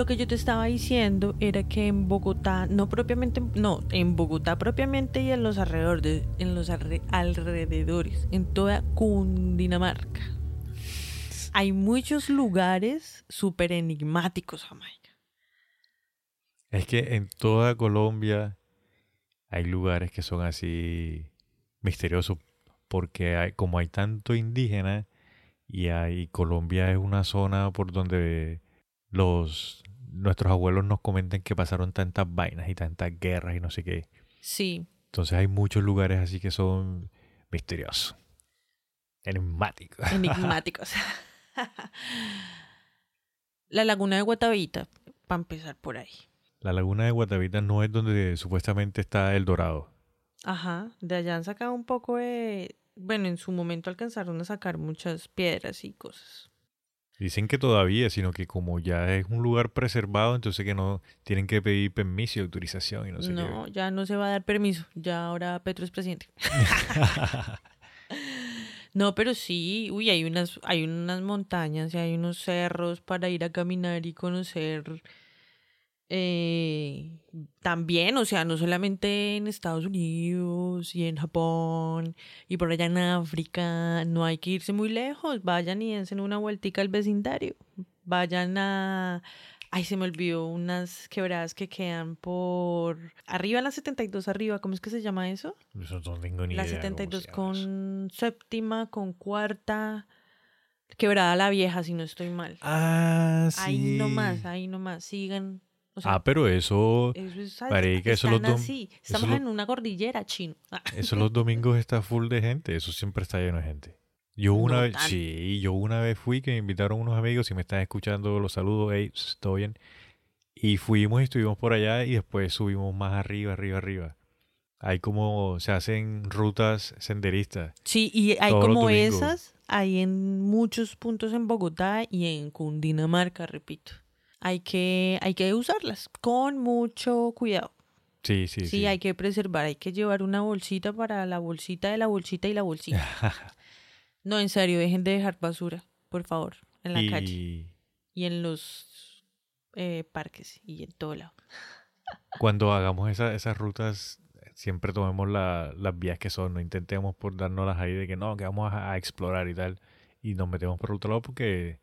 Y lo que yo te estaba diciendo era que en Bogotá, no propiamente, no, en Bogotá propiamente y en los alrededores, en los alre- alrededores, en toda Cundinamarca, hay muchos lugares súper enigmáticos, Jamaica. Es que en toda Colombia hay lugares que son así misteriosos porque hay, como hay tanto indígena y hay Colombia es una zona por donde los nuestros abuelos nos comentan que pasaron tantas vainas y tantas guerras y no sé qué. Sí, Entonces hay muchos lugares así que son misteriosos, enigmáticos. enigmáticos. La laguna de Guatavita, para empezar por ahí. La laguna de Guatavita no es donde supuestamente está el dorado. Ajá, de allá han sacado un poco de... Bueno, en su momento alcanzaron a sacar muchas piedras y cosas. Dicen que todavía, sino que como ya es un lugar preservado, entonces que no tienen que pedir permiso y autorización y no sé No, ya no se va a dar permiso. Ya ahora Petro es presidente. No, pero sí, uy, hay unas, hay unas montañas y hay unos cerros para ir a caminar y conocer eh, también, o sea, no solamente en Estados Unidos y en Japón y por allá en África, no hay que irse muy lejos, vayan y dense una vueltica al vecindario, vayan a, ay, se me olvidó, unas quebradas que quedan por arriba, la 72 arriba, ¿cómo es que se llama eso? Eso no tengo ni La idea cómo 72 se llama eso. con séptima, con cuarta, quebrada la vieja, si no estoy mal. Ah, sí. Ahí nomás, ahí nomás, sigan. O sea, ah, pero eso, eso es, marica, eso los así. Estamos en una cordillera, chino. Eso los domingos está full de gente. Eso siempre está lleno de gente. Yo una No vez, sí, yo una vez fui que me invitaron unos amigos y me están escuchando los saludos, hey, todo bien. Y fuimos y estuvimos por allá y después subimos más arriba, arriba, arriba. Hay como, se hacen rutas senderistas. Sí, y hay como esas, hay en muchos puntos en Bogotá y en Cundinamarca, repito. Hay que, hay que usarlas con mucho cuidado. Sí, sí, Sí, sí. hay que preservar, hay que llevar una bolsita para la bolsita de la bolsita y la bolsita. No, en serio, dejen de dejar basura, por favor, en la calle y en los eh, parques y en todo lado. cuando hagamos esa- esas rutas, siempre tomemos la- las vías que son. No intentemos por darnos ahí de que no, que vamos a, a explorar y tal. Y nos metemos por otro lado porque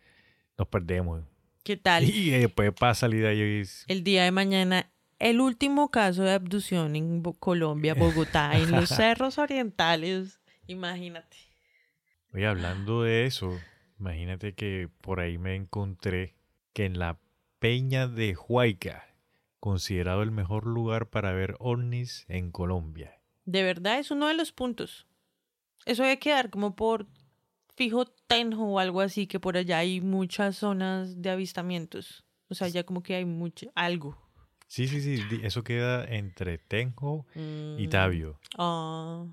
nos perdemos. ¿Qué tal? Y después para salir de ahí es- El día de mañana, el último caso de abducción en Colombia, Bogotá, en los cerros orientales. Imagínate. Oye, hablando de eso, imagínate que por ahí me encontré que en la Peña de Huayca, considerado el mejor lugar para ver ovnis en Colombia. De verdad es uno de los puntos. Eso debe quedar como por fijo Tenjo o algo así, que por allá hay muchas zonas de avistamientos. O sea, ya como que hay mucho, algo. Sí, sí, sí, eso queda entre Tenjo y Mm. Tabio. Ah,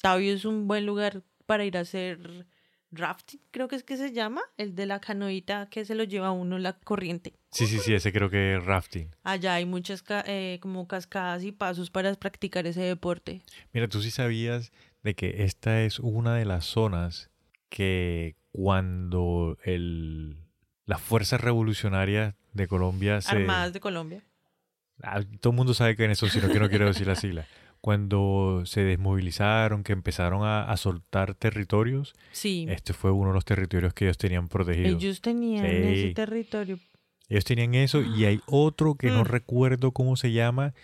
Tabio es un buen lugar para ir a hacer rafting, creo que es que se llama, el de la canoita que se lo lleva a uno la corriente. Sí, sí, sí, ese creo que es rafting. Allá hay muchas eh, como cascadas y pasos para practicar ese deporte. Mira, tú sí sabías de que esta es una de las zonas que cuando el, las fuerzas revolucionarias de Colombia se... Armadas de Colombia. Ah, todo el mundo sabe que en eso, sino que no quiero decir la sigla. Cuando se desmovilizaron, que empezaron a, a soltar territorios, Sí, este fue uno de los territorios que ellos tenían protegidos. ellos tenían ese Sí. territorio. Ellos tenían eso y hay otro que no Mm. recuerdo cómo se llama.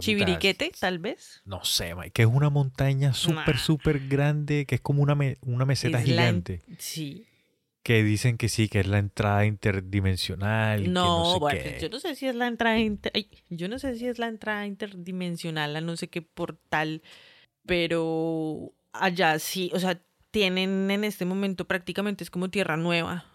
Chiviriquete, tal vez. No sé, Mike, que es una montaña súper, Nah. súper grande, que es como una, me- una meseta Es la en- gigante. Sí. Que dicen que sí, que es la entrada interdimensional. No, no sé bueno, qué. yo no sé si es la entrada inter- ay, yo no sé si es la entrada interdimensional a no sé qué portal, pero allá sí, o sea, tienen en este momento prácticamente es como tierra nueva,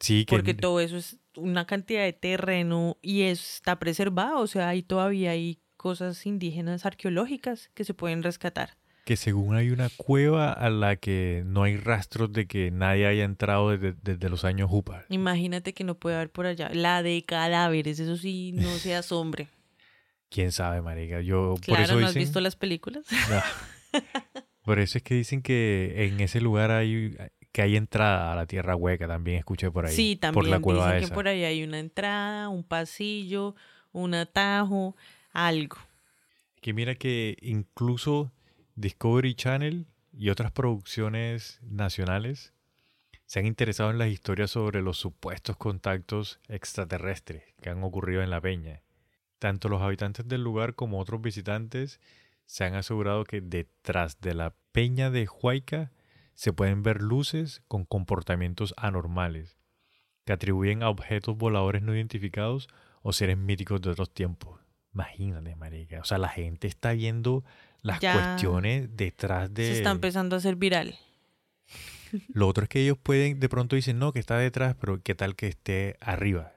Sí, que porque todo eso es una cantidad de terreno y está preservado, o sea, ahí todavía hay cosas indígenas arqueológicas que se pueden rescatar. que según hay una cueva a la que no hay rastros de que nadie haya entrado desde, desde los años Jupa. Imagínate que no puede haber por allá la de cadáveres, eso sí, no se asombre. Quién sabe, marica. Yo por Claro, eso ¿no has dicen, visto las películas? Ah. por eso es que dicen que en ese lugar hay que hay entrada a la tierra hueca, también escuché por ahí. Sí, Por también la cueva dicen esa. que por ahí hay una entrada, un pasillo, un atajo, algo. Que mira que incluso Discovery Channel y otras producciones nacionales se han interesado en las historias sobre los supuestos contactos extraterrestres que han ocurrido en la peña. Tanto los habitantes del lugar como otros visitantes se han asegurado que detrás de la peña de Huayca se pueden ver luces con comportamientos anormales que atribuyen a objetos voladores no identificados o seres míticos de otros tiempos. Imagínate, marica. O sea, la gente está viendo las Ya cuestiones detrás de... Se está empezando a hacer viral. Lo otro es que ellos pueden, de pronto dicen, no, que está detrás, pero qué tal que esté arriba.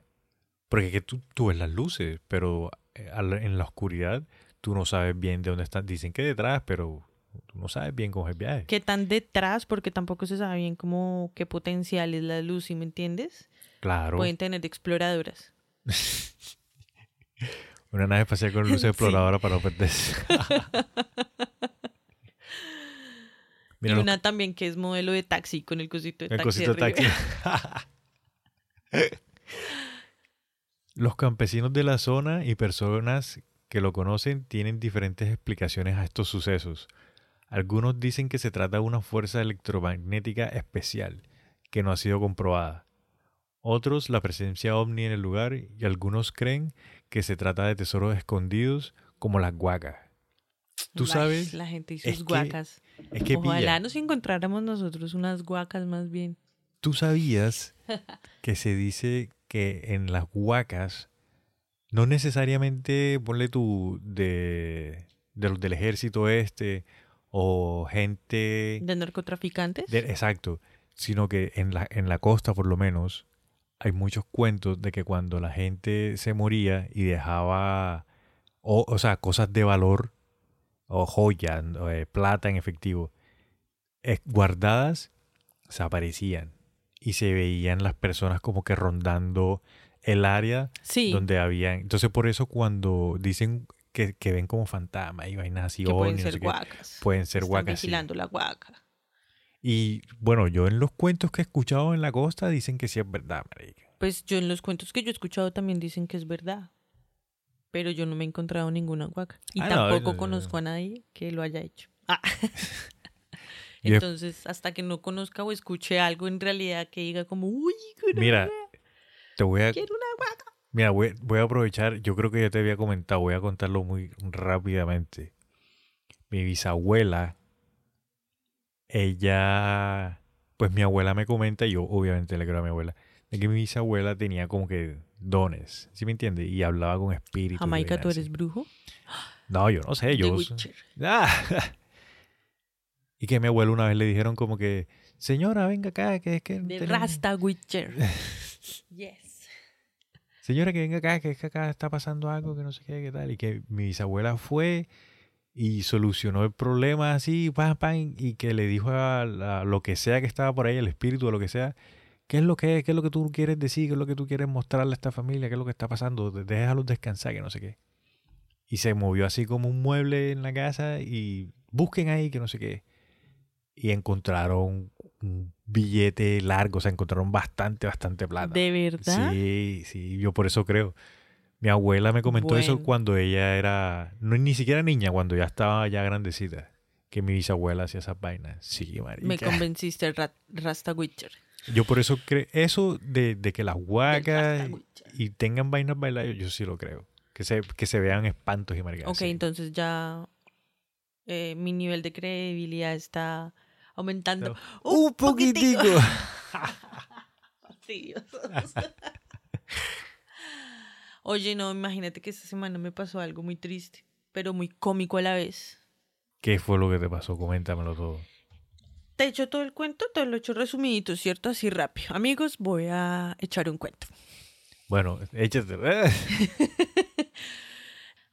Porque que tú, tú ves las luces, pero eh, en la oscuridad tú no sabes bien de dónde están. Dicen que detrás, pero tú no sabes bien cómo es el viaje. ¿Qué tan detrás? Porque tampoco se sabe bien cómo, qué potencial es la luz, ¿sí me entiendes? Claro, Pueden tener exploradoras. una nave espacial con luces Sí. exploradora para no perderse. y Mira, una también que es modelo de taxi con el cosito de el taxi. cosito taxi. Los campesinos de la zona y personas que lo conocen tienen diferentes explicaciones a estos sucesos. Algunos dicen que se trata de una fuerza electromagnética especial que no ha sido comprobada. Otros la presencia ovni en el lugar y algunos creen que se trata de tesoros escondidos como las guacas. Tú sabes, La gente y es sus que- guacas. es que Ojalá pilla, nos encontráramos nosotros unas guacas más bien. tú sabías que se dice que en las huacas no necesariamente ponle tú de, de los del ejército este o gente ¿De narcotraficantes? de- exacto sino que en la en la costa por lo menos hay muchos cuentos de que cuando la gente se moría y dejaba o, o sea cosas de valor o joyas o, eh, plata en efectivo eh, guardadas se aparecían y se veían las personas como que rondando el área sí, donde habían. Entonces, por eso cuando dicen que, que ven como fantasmas y vainas así, que pueden no ser sé qué, guacas. pueden ser guacas. sí. vigilando la guaca. Y bueno, yo en los cuentos que he escuchado en la costa dicen que sí es verdad, marica. Pues yo en los cuentos que yo he escuchado también dicen que es verdad. Pero yo no me he encontrado ninguna guaca. Y Ah, no, tampoco conozco a nadie que lo haya hecho. Ah. Entonces, hasta que no conozca o escuche algo en realidad que diga como, uy, Mira, te voy a, quiero una guaca. mira, voy, voy a aprovechar, yo creo que ya te había comentado, voy a contarlo muy rápidamente. Mi bisabuela, ella, pues mi abuela me comenta, y yo obviamente le creo a mi abuela, de que mi bisabuela tenía como que dones, ¿sí me entiendes? Y hablaba con espíritus. Jamaica, ¿tú eres brujo? No, yo no sé, yo... Ah. y que a mi abuela una vez le dijeron como que, señora, venga acá, que es que... De tenemos- Rasta Witcher. yes. Señora, que venga acá, que es que acá está pasando algo, que no sé qué, qué tal. Y que mi bisabuela fue y solucionó el problema así, pam, pam, y que le dijo a la- lo que sea que estaba por ahí, el espíritu o lo que sea, qué es lo que es, qué es lo que tú quieres decir, qué es lo que tú quieres mostrarle a esta familia, qué es lo que está pasando, déjalos descansar, que no sé qué. Y se movió así como un mueble en la casa y busquen ahí, que no sé qué. Y encontraron un billete largo, o sea, encontraron bastante, bastante plata. ¿De verdad? Sí, sí, yo por eso creo. Mi abuela me comentó eso cuando ella era, no ni siquiera niña, cuando ya estaba ya grandecita, que mi bisabuela hacía esas vainas. Sí, marica. Me convenciste, Ra- Rasta Witcher. Yo por eso creo, eso de, de que las huacas y tengan vainas bailadas, yo sí lo creo. Que se, que se vean espantos y maricas. Ok, entonces ya eh, mi nivel de credibilidad está aumentando. No. Un poquitico. Fastidiosos. Oye, no, imagínate que esta semana me pasó algo muy triste, pero muy cómico a la vez. ¿Qué fue lo que te pasó? Coméntamelo todo. Te he hecho todo el cuento, te lo he hecho resumidito, ¿cierto? Así rápido. Amigos, voy a echar un cuento. Bueno, échate.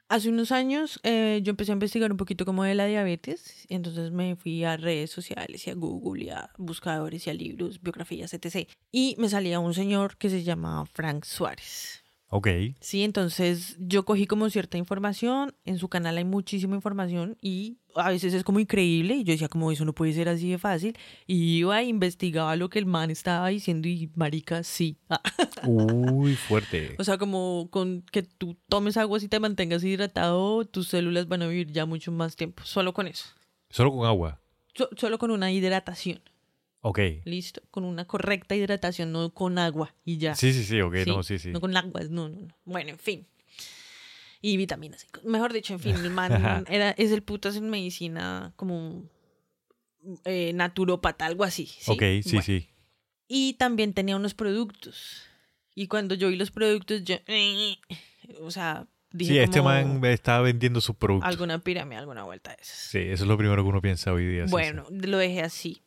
Hace unos años eh, yo empecé a investigar un poquito como de la diabetes, y entonces me fui a redes sociales y a Google y a buscadores y a libros, biografías, etc. Y me salía un señor que se llamaba Frank Suárez. Ok. Sí, entonces yo cogí como cierta información, en su canal hay muchísima información y a veces es como increíble y yo decía como eso no puede ser así de fácil y iba e investigaba lo que el man estaba diciendo y marica, sí. Uy, fuerte. o sea, como con que tú tomes agua y te mantengas hidratado, tus células van a vivir ya mucho más tiempo, solo con eso. Solo con agua. So- solo con una hidratación, Ok. ¿listo? Con una correcta hidratación, no con agua y ya. Sí, sí, sí, ok, Sí, no, sí, sí. No con agua, no, no, no. Bueno, en fin. Y vitaminas. Mejor dicho, en fin, el man era, es el putas en medicina como eh, naturópata, algo así. ¿sí? Ok, sí, Bueno, sí. Y también tenía unos productos. Y cuando yo vi los productos, yo... O sea, dije Sí, este man estaba vendiendo sus productos. alguna pirámide, alguna vuelta de esas. Sí, eso es lo primero que uno piensa hoy día. sí, sí. Bueno, lo dejé así.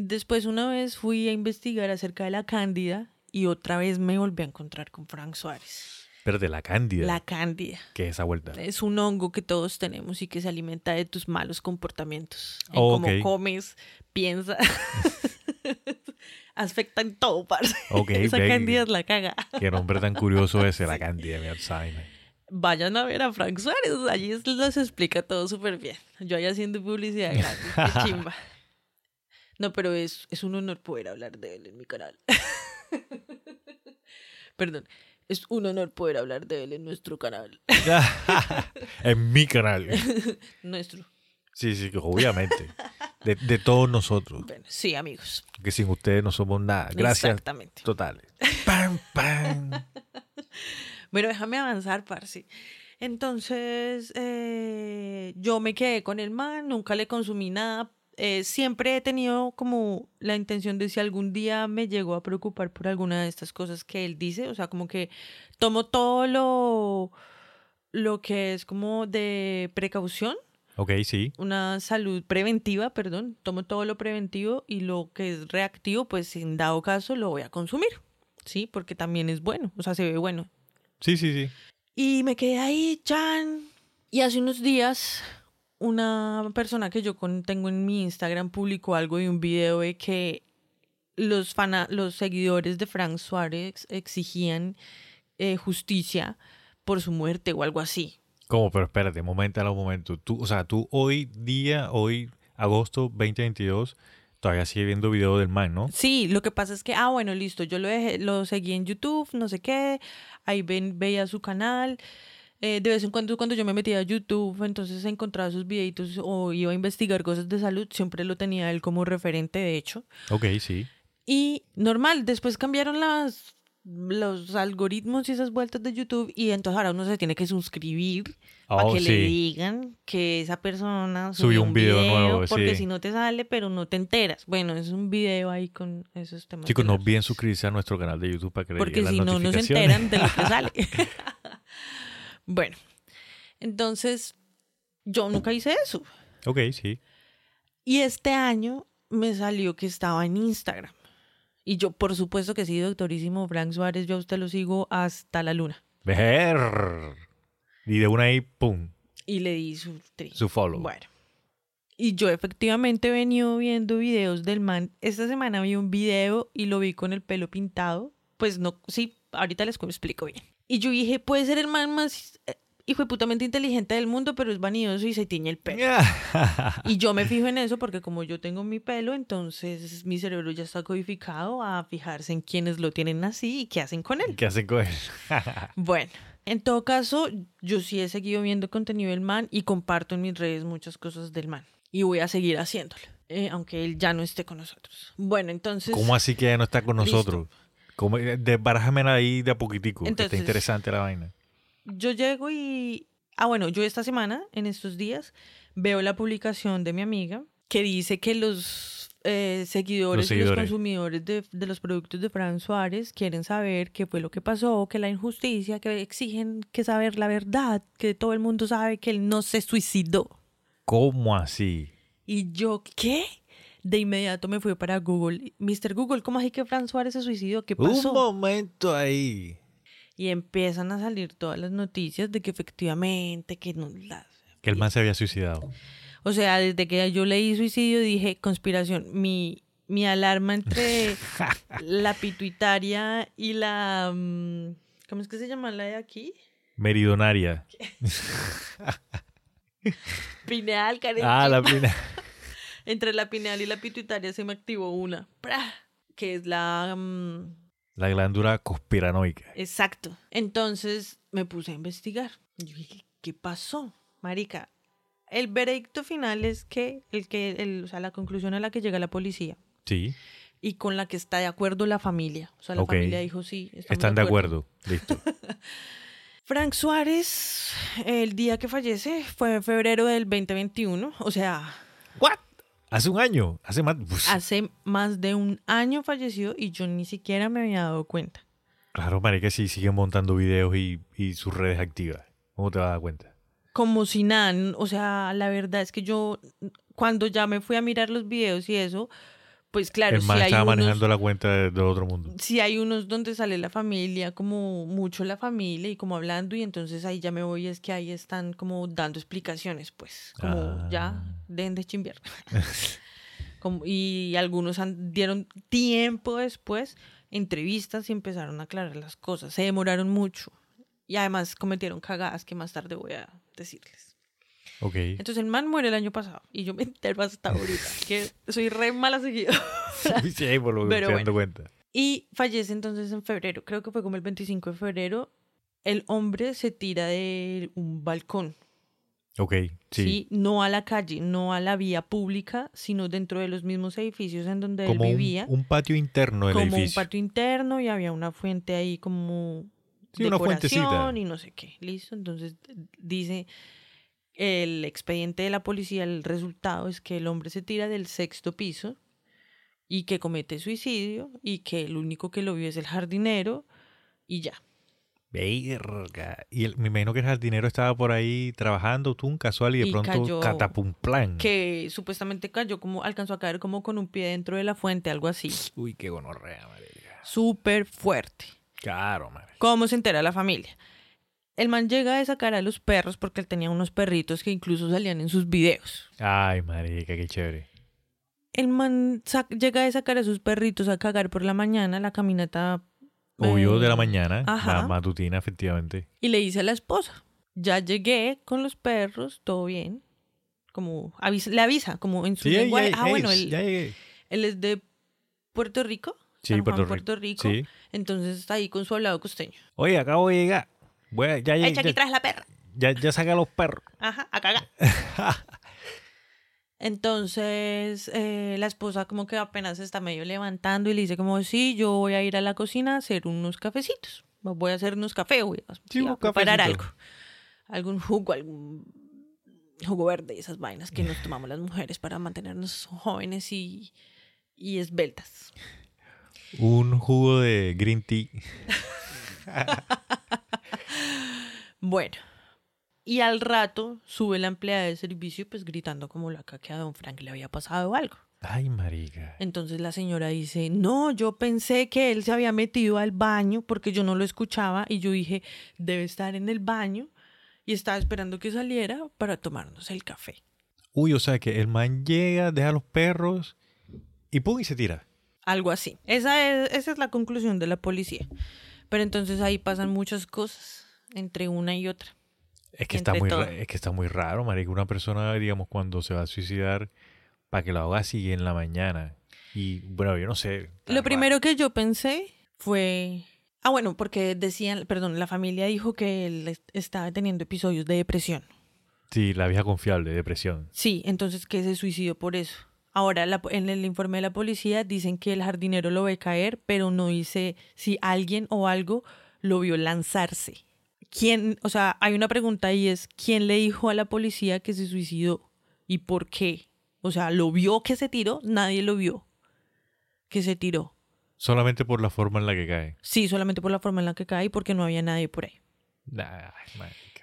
Después una vez fui a investigar acerca de la cándida y otra vez me volví a encontrar con Frank Suárez. Espérate, la cándida. La cándida. ¿Qué es esa vuelta? Es un hongo que todos tenemos y que se alimenta de tus malos comportamientos. En Oh, cómo comes, piensa. Afecta en todo, parce. Ok, Esa ve- cándida es la caga. Qué nombre tan curioso ese, la cándida, mi Alzheimer. Vayan a ver a Frank Suárez, allí es- les explica todo súper bien. Yo ahí haciendo publicidad gratis, qué chimba. No, pero es, es un honor poder hablar de él en mi canal. Perdón, es un honor poder hablar de él en nuestro canal. en mi canal. Nuestro. Sí, sí, obviamente. De, de todos nosotros. Bueno, sí, amigos. Que sin ustedes no somos nada. Gracias Exactamente. totales. ¡Pam, pam! Bueno, déjame avanzar, parce. Entonces, eh, yo me quedé con el man, nunca le consumí nada. Eh, siempre he tenido como la intención de si algún día me llego a preocupar por alguna de estas cosas que él dice, o sea, como que tomo todo lo, lo que es como de precaución, Ok, sí. una salud preventiva, perdón, tomo todo lo preventivo y lo que es reactivo, pues en dado caso lo voy a consumir, ¿sí? Porque también es bueno, o sea, se ve bueno. Sí, sí, sí. Y me quedé ahí, Chan. Y hace unos días, una persona que yo con- tengo en mi Instagram publicó algo de un video de que los, fana- los seguidores de Frank Suárez exigían eh, justicia por su muerte o algo así. ¿Cómo? Pero espérate, momento a momento. Tú, o sea, tú hoy día, hoy, agosto 2022, todavía sigue viendo video del man, ¿no? Sí, lo que pasa es que, ah, bueno, listo, yo lo, dejé, lo seguí en YouTube, no sé qué, ahí ven, veía su canal. Eh, de vez en cuando, cuando yo me metía a YouTube, entonces encontraba sus videitos o iba a investigar cosas de salud, siempre lo tenía él como referente, de hecho. Ok, sí. Y normal, después cambiaron las, los algoritmos y esas vueltas de YouTube y entonces ahora uno se tiene que suscribir para Oh, que le sí. digan que esa persona Subió un video nuevo, porque sí. si no te sale, pero no te enteras. Bueno, es un video ahí con esos temas. Chicos, no olviden suscribirse a nuestro canal de YouTube para que le Porque lleguen si las no, no se notificaciones. enteran de lo que sale. bueno, entonces yo nunca hice eso. ok, sí. Y este año me salió que estaba en Instagram. Y yo, por supuesto que sí, doctorísimo Frank Suárez, yo a usted lo sigo hasta la luna. Ver. Y de una ahí, pum, Y le di su tri. su follow. Bueno. Y yo efectivamente he venido viendo videos del man. Esta semana vi un video y lo vi con el pelo pintado. Pues no, sí, ahorita les explico bien. Y yo dije, puede ser el man más eh, hijo putamente inteligente del mundo, pero es vanidoso y se tiñe el pelo. Y yo me fijo en eso porque como yo tengo mi pelo, entonces mi cerebro ya está codificado a fijarse en quienes lo tienen así y qué hacen con él. ¿Qué hacen con él? Bueno, en todo caso, yo sí he seguido viendo contenido del man y comparto en mis redes muchas cosas del man. Y voy a seguir haciéndolo, eh, aunque él ya no esté con nosotros. Bueno, entonces... ¿Cómo así que ya no está con Listo. Nosotros? ¿Cómo? Desbarájamela ahí de a poquitico, que está interesante la vaina. yo llego y... Ah, bueno, yo esta semana, en estos días, veo la publicación de mi amiga que dice que los eh, seguidores, Los y los consumidores de, de los productos de Fran Suárez quieren saber qué fue lo que pasó, que la injusticia, que exigen que saber la verdad, que todo el mundo sabe que él no se suicidó. ¿Cómo así? Y yo, ¿qué? De inmediato me fui para Google. Mr. Google, ¿cómo así que Fran Suárez se suicidó? ¿Qué pasó? Un momento ahí. Y empiezan a salir todas las noticias de que efectivamente, que no las... Que el man se había suicidado. O sea, desde que yo leí suicidio dije conspiración. Mi, mi alarma entre la pituitaria y la... mm, ¿Cómo es que se llama la de aquí? Meridonaria. Pineal, Karen. Ah, la chimba. Entre la pineal y la pituitaria se me activó una. ¡Pra! Que es la... mm, La glándula conspiranoica. Exacto. Entonces me puse a investigar. Yo dije, ¿qué pasó? Marica, el veredicto final es que, el que el, o sea, la conclusión a la que llega la policía Sí, y con la que está de acuerdo la familia. O sea, la familia dijo sí. están de acuerdo. Listo. Frank Suárez, el día que fallece fue en febrero del 2021. O sea. Hace un año. Hace más. Uf, hace más de un año falleció y yo ni siquiera me había dado cuenta. Claro, marica, sí siguen montando videos y, y sus redes activas. ¿Cómo te vas a dar cuenta? como si nada, o sea, la verdad es que yo cuando ya me fui a mirar los videos y eso, pues claro, el si hay, estaba unos, manejando la cuenta de- otro mundo. sí hay unos donde sale la familia, como mucho la familia y como hablando y entonces ahí ya me voy, es que ahí están como dando explicaciones, pues, como Ah. ya, dejen de chimbear. Como- y algunos han- dieron tiempo después entrevistas y empezaron a aclarar las cosas, se demoraron mucho y además cometieron cagadas que más tarde voy a decirles. Ok. Entonces el man muere el año pasado y yo me entero hasta ahorita, que soy re mala seguida. sí, por lo que Pero estoy dando cuenta. Y fallece entonces en febrero, creo que fue como el 25 de febrero. El hombre se tira de un balcón, Ok, sí. ¿sí? No a la calle, no a la vía pública, sino dentro de los mismos edificios en donde Como él un, vivía. un patio interno del como un edificio. patio interno y había una fuente ahí como Sí, una decoración fuentecita. y no sé qué. Listo, entonces dice el expediente de la policía, el resultado es que el hombre se tira del sexto piso y que comete suicidio y que el único que lo vio es el jardinero y ya. Verga. Y el- me imagino que el jardinero estaba por ahí trabajando, tú un casual y de Y pronto cayó- catapum-plan. Que supuestamente cayó como, alcanzó a caer como con un pie dentro de la fuente, algo así. Uy, qué gonorrea, marica. Súper fuerte. Claro, marica. ¿Cómo se entera la familia? El man llega a sacar a los perros porque él tenía unos perritos que incluso salían en sus videos. Ay, marica, qué chévere. El man llega a sacar a sus perritos a cagar por la mañana, la caminata. Obvio de la eh, mañana, ajá. la matutina, efectivamente. Y le dice a la esposa, ya llegué con los perros, todo bien. Como avisa- le avisa, como en su Sí, lenguaje. ah, hey, bueno, él, ya llegué. él es de Puerto Rico. Sí, San Juan, Puerto Rico. Puerto Rico. Sí. Entonces está ahí con su hablado costeño. Oye, acabo de llegar. Voy a- ya, ya, Echa aquí ya, traes la perra. ya, ya saqué a los perros. Ajá, a cagar. Entonces, eh, la esposa como que apenas se está medio levantando y le dice como, sí, yo voy a ir a la cocina a hacer unos cafecitos. Voy a hacer unos cafés, voy a, sí, a unos preparar algo. Algún jugo, algún jugo verde, esas vainas que nos tomamos las mujeres para mantenernos jóvenes y, y esbeltas. Un jugo de green tea. Bueno, y al rato sube la empleada de servicio pues gritando como loca que a don Frank le había pasado algo. Ay, marica. Entonces la señora dice, no, yo pensé que él se había metido al baño porque yo no lo escuchaba y yo dije, debe estar en el baño y estaba esperando que saliera para tomarnos el café. Uy, o sea que el man llega, deja a los perros y pum, y se tira. Algo así. Esa es, esa es la conclusión de la policía. Pero entonces ahí pasan muchas cosas entre una y otra. Es que, está muy es que está muy raro, marica. Una persona, digamos, cuando se va a suicidar, para que lo haga así en la mañana. Y bueno, yo no sé. Lo raro. primero que yo pensé fue... Ah, bueno, porque decían, perdón, la familia dijo que él est- estaba teniendo episodios de depresión. Sí, la vieja confiable, depresión. Sí, entonces que se suicidó por eso. Ahora, la- en el informe de la policía dicen que el jardinero lo ve caer, pero no dice si alguien o algo lo vio lanzarse. ¿Quién, o sea, hay una pregunta y es, ¿quién le dijo a la policía que se suicidó? ¿Y por qué? O sea, ¿lo vio que se tiró? Nadie lo vio que se tiró. Solamente por la forma en la que cae. Sí, solamente por la forma en la que cae y porque no había nadie por ahí.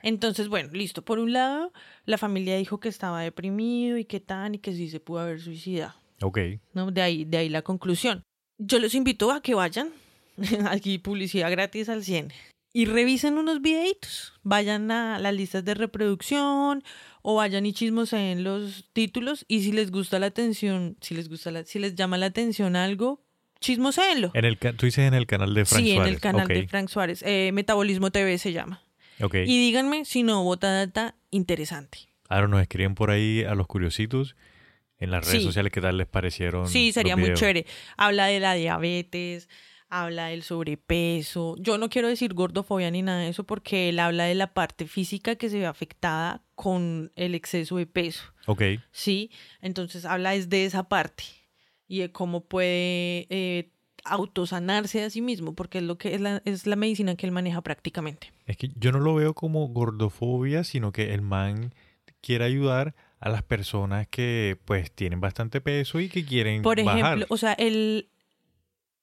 Entonces, bueno, listo. Por un lado, la familia dijo que estaba deprimido y que tan y que sí se pudo haber suicidado. Ok. ¿no? De ahí, de ahí la conclusión. Yo los invito a que vayan, aquí publicidad gratis al 100, y revisen unos videitos. Vayan a las listas de reproducción o vayan y chismoseen los títulos y si les gusta la atención, si les gusta la- si les llama la atención algo, chismoseenlo. En el, tú dices en el canal de Frank sí, Suárez. en el canal de Frank Suárez. Eh, Metabolismo TV se llama. ok. Y díganme si no bota data interesante. Ahora nos escriben por ahí a los curiositos en las redes Sí. sociales qué tal les parecieron. Sí, sería los muy chévere. Habla de la diabetes, habla del sobrepeso. Yo no quiero decir gordofobia ni nada de eso porque él habla de la parte física que se ve afectada con el exceso de peso. Ok, ¿sí? Entonces habla es de esa parte y de cómo puede eh, autosanarse a sí mismo, porque es lo que es la, es la medicina que él maneja prácticamente. es que yo no lo veo como gordofobia, sino que el man quiere ayudar a las personas que pues tienen bastante peso y que quieren Por ejemplo, bajar. o sea, él,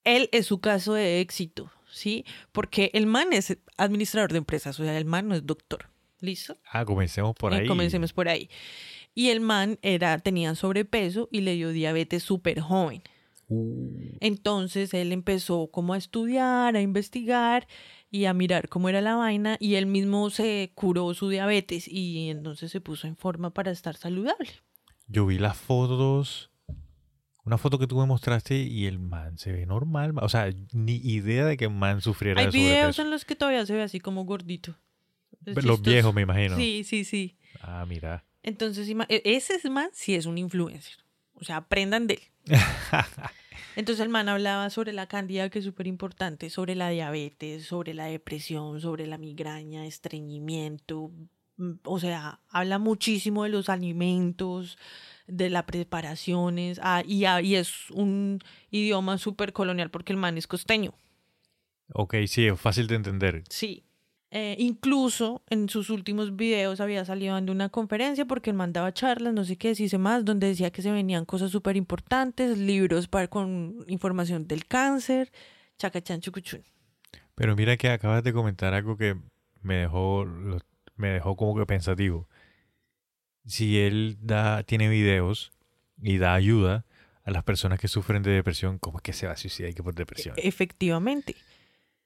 él es su caso de éxito, ¿sí? Porque el man es administrador de empresas, o sea, el man no es doctor. ¿Listo? Ah, comencemos por Eh, ahí. Comencemos por ahí. Y el man era, tenía sobrepeso y le dio diabetes súper joven. Uh, Entonces él empezó como a estudiar, a investigar y a mirar cómo era la vaina y él mismo se curó su diabetes y entonces se puso en forma para estar saludable. yo vi las fotos, una foto que tú me mostraste y el man se ve normal. O sea, ni idea de que el man sufriera Hay de videos en los que todavía se ve así como gordito. Los chistoso. viejos, me imagino. Sí, sí, sí. Ah, mira. Entonces e- ese es man sí es un influencer. O sea, aprendan de él. Entonces el man hablaba sobre la candida, que es súper importante, sobre la diabetes, sobre la depresión, sobre la migraña, estreñimiento. mm, O sea, habla muchísimo de los alimentos, de las preparaciones, ah, y, ah, y es un idioma súper colonial porque el man es costeño. ok, sí, es fácil de entender. Sí. Eh, incluso en sus últimos videos había salido dando una conferencia porque él mandaba charlas, no sé qué decirse más, donde decía que se venían cosas súper importantes, libros para, con información del cáncer, chacachán chucuchún. Pero mira que acabas de comentar algo que me dejó, me dejó como que pensativo. Si él da, tiene videos y da ayuda a las personas que sufren de depresión, ¿cómo es que se va a suicidar y que por depresión? Efectivamente.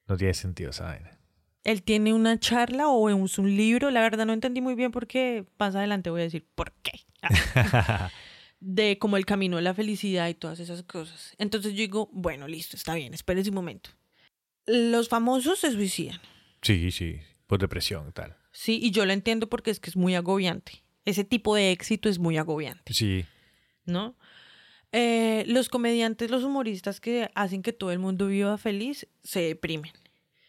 No tiene sentido esa vaina. Él tiene una charla o es un libro, la verdad no entendí muy bien porque más adelante voy a decir por qué. De como el camino de la felicidad y todas esas cosas. Entonces yo digo, bueno, listo, está bien, espérese un momento. Los famosos se suicidan. sí, sí, por depresión y tal. Sí, y yo lo entiendo porque es que es muy agobiante. Ese tipo de éxito es muy agobiante, Sí, ¿no? Eh, los comediantes, los humoristas que hacen que todo el mundo viva feliz, se deprimen.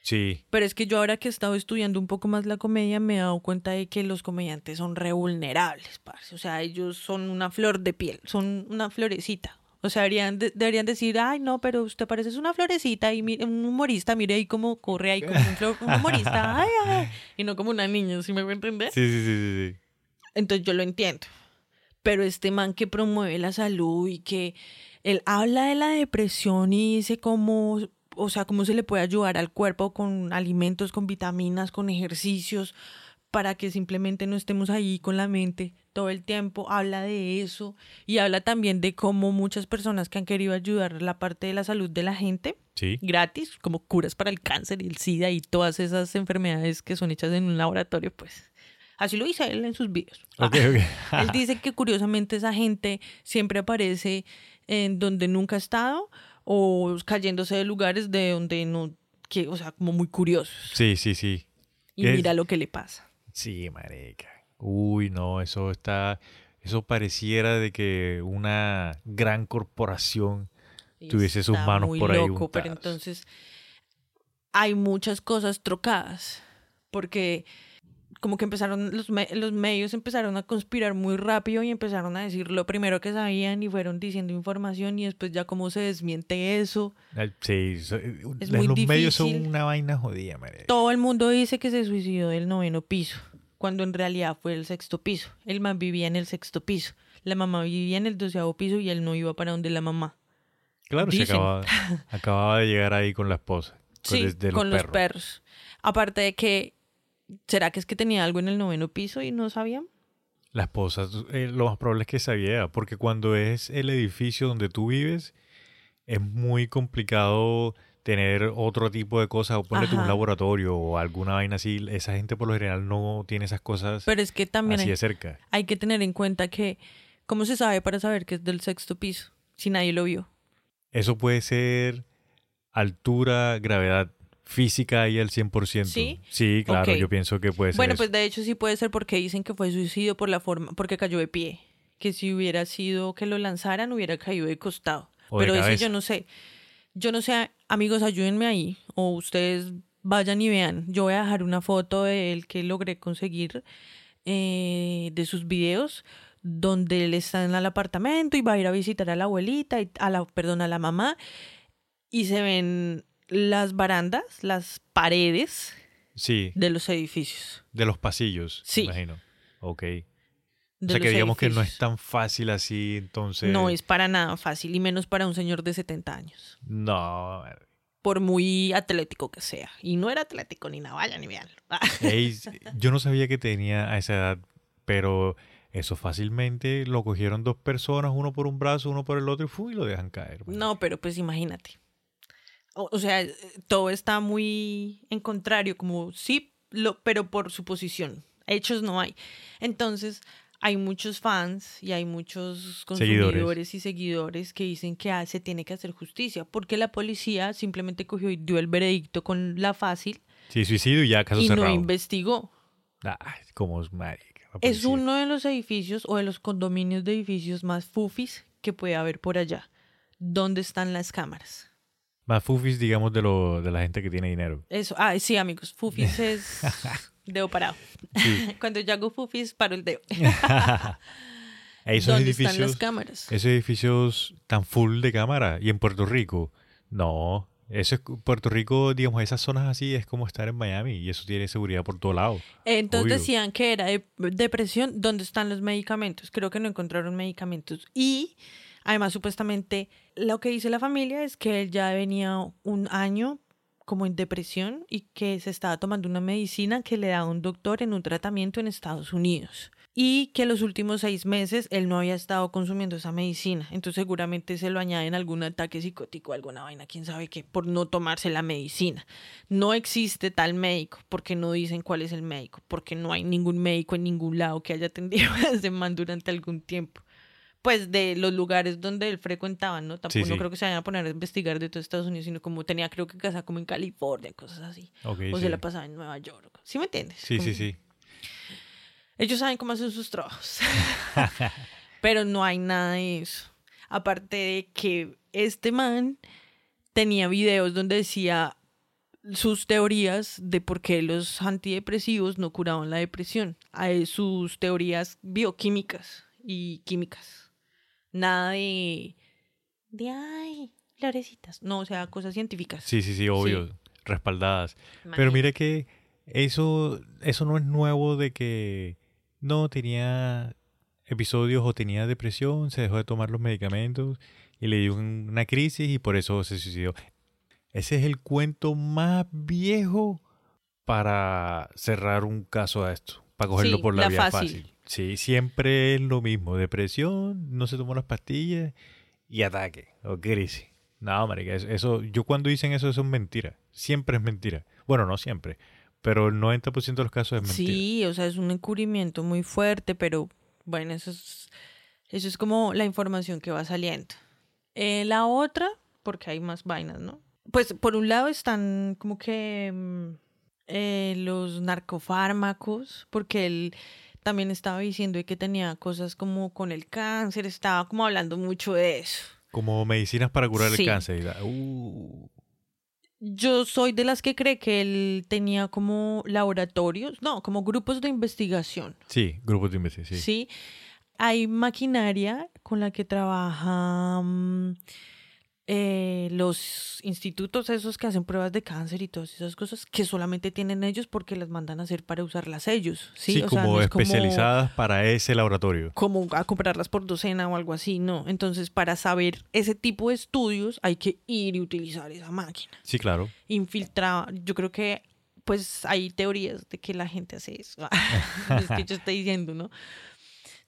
sí, Pero es que yo ahora que he estado estudiando un poco más la comedia me he dado cuenta de que los comediantes son re vulnerables, parce. O sea, ellos son una flor de piel, son una florecita. O sea, deberían, de- deberían decir, ay, no, pero usted parece una florecita y mire, un humorista, mire ahí cómo corre ahí como un, flor- un humorista, ay, ay, y no como una niña, ¿sí me voy a entender? sí, sí, sí, sí, sí. Entonces yo lo entiendo. Pero este man que promueve la salud y que él habla de la depresión y dice cómo, o sea, cómo se le puede ayudar al cuerpo con alimentos, con vitaminas, con ejercicios, para que simplemente no estemos ahí con la mente todo el tiempo. Habla de eso y habla también de cómo muchas personas que han querido ayudar la parte de la salud de la gente Sí, gratis, como curas para el cáncer y el SIDA y todas esas enfermedades que son hechas en un laboratorio, pues así lo dice él en sus videos. ok, Él ok. dice que curiosamente esa gente siempre aparece en donde nunca ha estado o cayéndose de lugares de donde no, que, o sea, como muy curiosos. sí, sí, sí. Y Es- mira lo que le pasa. Sí, marica. Uy, no, eso está... Eso pareciera de que una gran corporación tuviese sus manos muy por ahí loco, pero entonces hay muchas cosas trocadas porque como que empezaron los, me- los medios empezaron a conspirar muy rápido y empezaron a decir lo primero que sabían y fueron diciendo información y después ya como se desmiente eso. Sí, so- Es los medios son una vaina jodida, marica. Todo el mundo dice que se suicidó del noveno piso, cuando en realidad fue el sexto piso. El man vivía en el sexto piso, la mamá vivía en el doceavo piso y él no iba para donde la mamá. Claro, se acababa, acababa de llegar ahí con la esposa. con Sí, de con los perros. perros. Aparte de que, ¿será que es que tenía algo en el noveno piso y no sabían? La esposa, eh, lo más probable es que sabía, porque cuando es el edificio donde tú vives, es muy complicado tener otro tipo de cosas, o ponerte un laboratorio o alguna vaina así. Esa gente por lo general no tiene esas cosas Pero es que también así hay, de cerca. hay que tener en cuenta que, ¿cómo se sabe para saber que es del sexto piso? Si nadie lo vio. eso puede ser altura, gravedad física ahí al 100%. ¿Sí? Sí, claro, yo pienso que puede ser Bueno, eso. pues de hecho sí puede ser porque dicen que fue suicidio por la forma, porque cayó de pie. Que si hubiera sido que lo lanzaran, hubiera caído de costado. O Pero cabeza. yo no sé. Yo no sé, amigos, ayúdenme ahí. O ustedes vayan y vean. Yo voy a dejar una foto de él que logré conseguir eh, de sus videos donde él está en el apartamento y va a ir a visitar a la abuelita, y, a la, perdón, a la mamá, y se ven las barandas, las paredes Sí, de los edificios. de los pasillos, Sí. imagino. Ok. de o sea que digamos que no es tan fácil así, entonces... No es para nada fácil, y menos para un señor de 70 años. No. Por muy atlético que sea. Y no era atlético ni nada, vaya ni veanlo. Ey, yo no sabía que tenía a esa edad, pero eso fácilmente lo cogieron dos personas, uno por un brazo, uno por el otro, y, fu, y lo dejan caer. No, pero pues imagínate. O, o sea, eh, todo está muy en contrario, como sí, lo, pero por suposición. Hechos no hay. Entonces, hay muchos fans y hay muchos consumidores Seguidores. y seguidores que dicen que ah, se tiene que hacer justicia, porque la policía simplemente cogió y dio el veredicto con la fácil Sí, suicidio y ya, caso y no investigó. Como es marica. Es uno de los edificios o de los condominios de edificios más fufis que puede haber por allá. ¿Dónde están las cámaras? Más fufis, digamos, de, lo, de la gente que tiene dinero. Eso, ah, sí, amigos, fufis es dedo parado. Sí. Cuando yo hago fufis, paro el dedo. Esos ¿Dónde están edificios, las cámaras? esos edificios tan full de cámara. Y en Puerto Rico, no. Eso es, Puerto Rico, digamos, esas zonas así es como estar en Miami y eso tiene seguridad por todo lado. Entonces obvio. decían que era de- depresión. ¿Dónde están los medicamentos? Creo que no encontraron medicamentos. Y además, supuestamente, lo que dice la familia es que él ya venía un año como en depresión y que se estaba tomando una medicina que le da un doctor en un tratamiento en Estados Unidos. Y que los últimos seis meses él no había estado consumiendo esa medicina. Entonces seguramente se lo añaden algún ataque psicótico, alguna vaina, quién sabe qué, por no tomarse la medicina. No existe tal médico, porque no dicen cuál es el médico, porque no hay ningún médico en ningún lado que haya atendido a ese man durante algún tiempo. Pues de los lugares donde él frecuentaba, ¿no? Tampoco Sí, no creo que se vayan a poner a investigar de todo Estados Unidos, sino como tenía creo que casa como en California, cosas así. O sí. se la pasaba en Nueva York. ¿Sí me entiendes? Sí, sí, Como- sí. ellos saben cómo hacen sus trabajos. Pero no hay nada de eso. Aparte de que este man tenía videos donde decía sus teorías de por qué los antidepresivos no curaban la depresión. A sus teorías bioquímicas y químicas. Nada de... De, ay, florecitas. No, o sea, cosas científicas. Sí, sí, sí, obvio. Respaldadas. Pero mire que eso, eso no es nuevo de que no tenía episodios o tenía depresión, se dejó de tomar los medicamentos y le dio un- una crisis y por eso se suicidó. Ese es el cuento más viejo para cerrar un caso a esto, para cogerlo Sí, por la, la vía fácil. fácil. Sí, siempre es lo mismo, depresión, no se tomó las pastillas y ataque o crisis. No, marica, eso, eso- yo cuando dicen eso, eso es mentira. Siempre es mentira. Bueno, no siempre, pero el 90% de los casos es mentira. Sí, o sea, es un encubrimiento muy fuerte, pero bueno, eso es, eso es como la información que va saliendo. Eh, la otra, porque hay más vainas, ¿no? Pues por un lado están como que mm, eh, los narcofármacos, porque él también estaba diciendo que tenía cosas como con el cáncer, estaba como hablando mucho de eso. Como medicinas para curar Sí. el cáncer. uh, Yo soy de las que cree que él tenía como laboratorios, no, como grupos de investigación. sí, grupos de investigación. Sí. Hay maquinaria con la que trabajan eh, los institutos esos que hacen pruebas de cáncer y todas esas cosas que solamente tienen ellos porque las mandan a hacer para usarlas ellos. Sí, Sí, O sea, como no es especializadas para ese laboratorio. Como, a comprarlas por docena o algo así, no. Entonces, para saber ese tipo de estudios hay que ir y utilizar esa máquina. Sí, claro. Infiltrada. Yo creo que pues hay teorías de que la gente hace eso. Es que yo estoy diciendo, ¿no?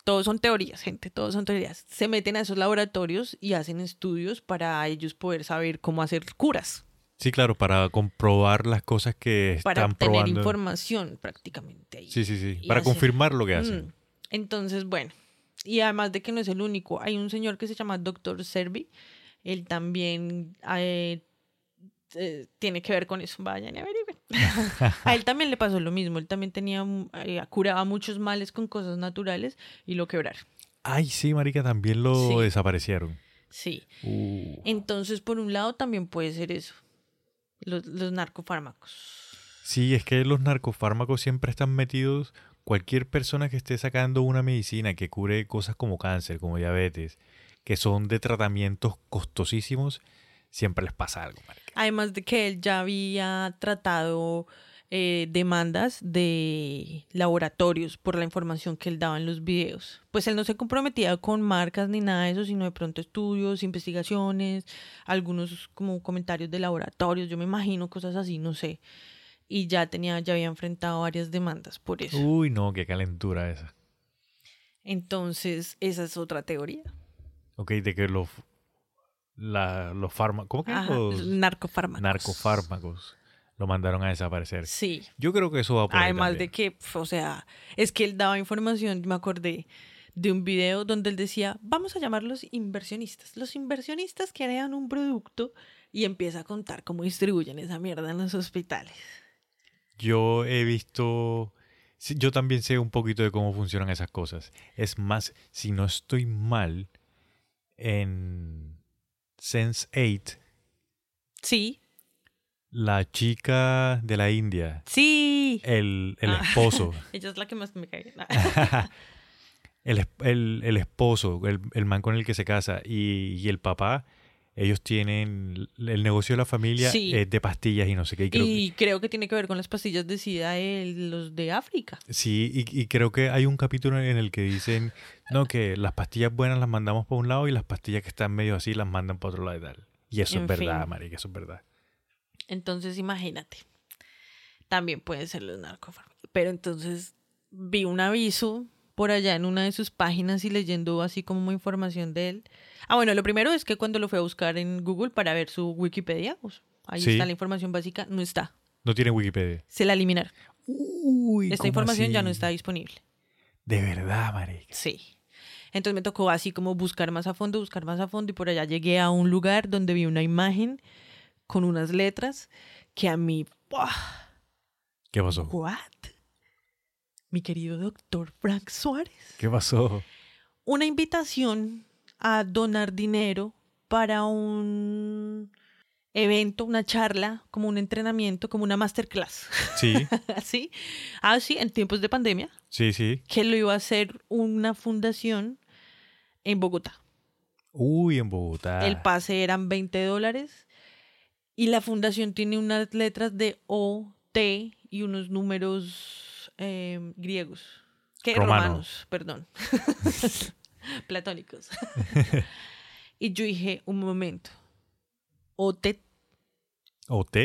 Todos son teorías, gente, todos son teorías. Se meten a esos laboratorios y hacen estudios para ellos poder saber cómo hacer curas, Sí, claro, para comprobar las cosas que para están obtener probando. información prácticamente ahí. Sí, sí, sí. Para hacer- confirmar lo que hacen. Mm. Entonces, bueno, y además de que no es el único, hay un señor que se llama Dr. Servi, Él también eh, eh, tiene que ver con eso. Vayan y averigüen. a él también le pasó lo mismo. Él también tenía, eh, curaba muchos males con cosas naturales y lo quebraron. Ay, sí, marica, también lo Sí. desaparecieron. Sí. Uh. Entonces, por un lado, también puede ser eso. Los, los narcofármacos. Sí, es que los narcofármacos siempre están metidos. Cualquier persona que esté sacando una medicina que cure cosas como cáncer, como diabetes, que son de tratamientos costosísimos, siempre les pasa algo, marica. Además de que él ya había tratado eh, demandas de laboratorios por la información que él daba en los videos. Pues él no se comprometía con marcas ni nada de eso, sino de pronto estudios, investigaciones, algunos como comentarios de laboratorios, yo me imagino cosas así, no sé. Y ya tenía, ya había enfrentado varias demandas por eso. Uy, no, qué calentura esa. Entonces, esa es otra teoría. Ok, de que los, la- los fármacos, ¿cómo que Ajá, los narcofármacos. narcofármacos lo mandaron a desaparecer? Sí. Yo creo que eso va por ahí Además de que, o sea, es que él daba información, me acordé de un video donde él decía, vamos a llamarlos inversionistas. Los inversionistas crean un producto y empieza a contar cómo distribuyen esa mierda en los hospitales. Yo he visto, yo también sé un poquito de cómo funcionan esas cosas. Es más, si no estoy mal, en Sense 8, Sí, la chica de la India, sí. el, el Ah. esposo, Ella es la que más me cae. el, es- el- el esposo, el, el man con el que se casa y, y el papá, ellos tienen el negocio de la familia Sí. eh, de pastillas y no sé qué. Y creo, y creo que tiene que ver con las pastillas de SIDA de los de África. Sí, y, y creo que hay un capítulo en el que dicen, no, que las pastillas buenas las mandamos para un lado y las pastillas que están medio así las mandan para otro lado y tal. Y eso En es verdad, fin. marica, eso es verdad. Entonces, imagínate. También pueden ser los narcofármacos. Pero entonces vi un aviso por allá en una de sus páginas y leyendo así como información de él. Ah, bueno, lo primero es que cuando lo fue a buscar en Google para ver su Wikipedia, pues, ahí Sí. está la información básica, no está. No tiene Wikipedia. Se la eliminaron. Uy, Esta información ya no está disponible. De verdad, marica. Sí. Entonces me tocó así como buscar más a fondo, buscar más a fondo y por allá llegué a un lugar donde vi una imagen con unas letras que a mí, ¡buah! ¿Qué pasó? ¿What? Mi querido doctor Frank Suárez. ¿Qué pasó? Una invitación a donar dinero para un evento, una charla, como un entrenamiento, como una masterclass. Sí, Así. Así, en tiempos de pandemia, sí, sí. que lo iba a hacer una fundación en Bogotá. Uy, en Bogotá. El pase eran 20 dólares y la fundación tiene unas letras de O, T y unos números eh, griegos. ¿Qué? Romanos. Romanos, perdón. Platónicos. y yo dije, un momento. OT, ¿OT?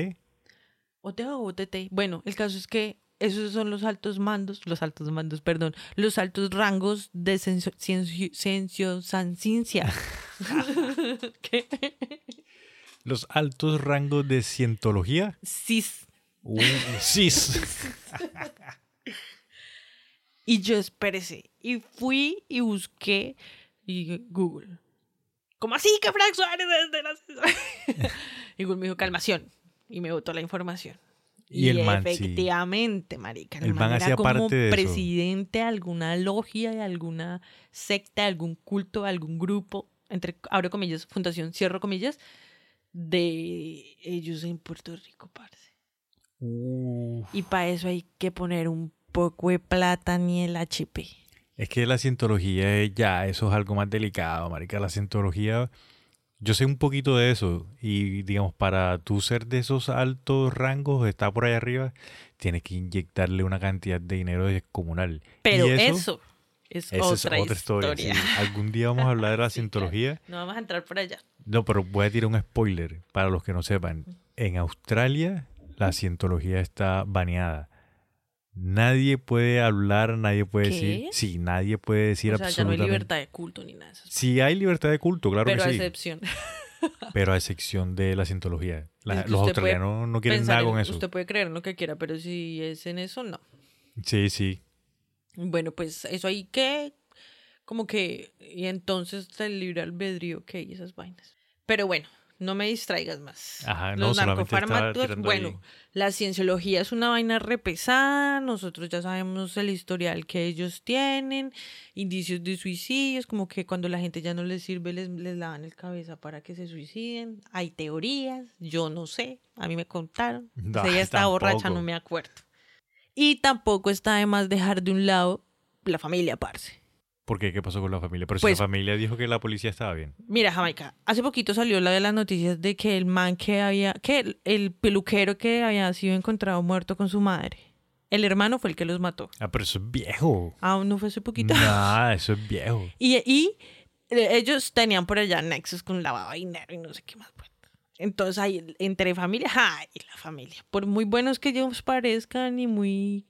OT o OTT. Bueno, el caso es que esos son los altos mandos, los altos mandos, perdón, los altos rangos de censo- ciencio, ciencio- san- ciencia. ¿Qué? Los altos rangos de cientología. Cis. Uy, cis. Y yo espérese. Y fui y busqué y Google. ¿Cómo así que Frank Suárez es de la... y Google me dijo, calmación. Y me botó la información. Y el man, sí. efectivamente, marica. El man era hacía como parte de presidente de alguna logia, de alguna secta, de algún culto, de algún grupo, entre, abro comillas, fundación, cierro comillas, de ellos en Puerto Rico, parce. Uf. Y para eso hay que poner un poco de plata ni el HP. Es que la cientología es ya, eso es algo más delicado, marica. La cientología, yo sé un poquito de eso. Y digamos, para tú ser de esos altos rangos, estar por ahí arriba, tienes que inyectarle una cantidad de dinero descomunal. Pero Y eso, es otra, es otra historia. sí. Algún día vamos a hablar de la Sí, cientología. No vamos a entrar por allá. No, pero voy a tirar un spoiler para los que no sepan. En Australia, la cientología está baneada. Nadie puede hablar, nadie puede ¿Qué? decir. Sí, nadie puede decir o sea, ya no hay absolutamente. libertad de culto ni nada de. Sí hay libertad de culto, claro pero a que sí. excepción. Pero a excepción de la cientología. La- que los australianos no quieren nada en- con eso. Usted puede creer en lo que quiera, pero si es en eso, no. Sí, sí. Bueno, pues eso ahí que, como que, y entonces el libre albedrío, ok, y esas vainas. Pero bueno, no me distraigas más. Ajá, no, Los estaba narcofármacos, bueno, ahí. la cienciología es una vaina repesada, nosotros ya sabemos el historial que ellos tienen, indicios de suicidios, como que cuando la gente ya no les sirve les, les lavan el cabeza para que se suiciden. Hay teorías, yo no sé, a mí me contaron. No, si ella está borracha, no me acuerdo. Y tampoco está de más dejar de un lado la familia, parce. ¿Por qué? ¿Qué pasó con la familia? Pero si Pues- la familia dijo que la policía estaba bien. Mira, Jamaica, hace poquito salió la de las noticias de que el man que había, que el, el peluquero que había sido encontrado muerto con su madre, el hermano fue el que los mató. Ah, pero eso es viejo. Ah, no fue hace poquito. Nah, eso es viejo. Y, y eh, ellos tenían por allá nexos con lavado de dinero y no sé qué más. pues. Entonces, ahí, entre familia, ¡ay! La familia. Por muy buenos que ellos parezcan y muy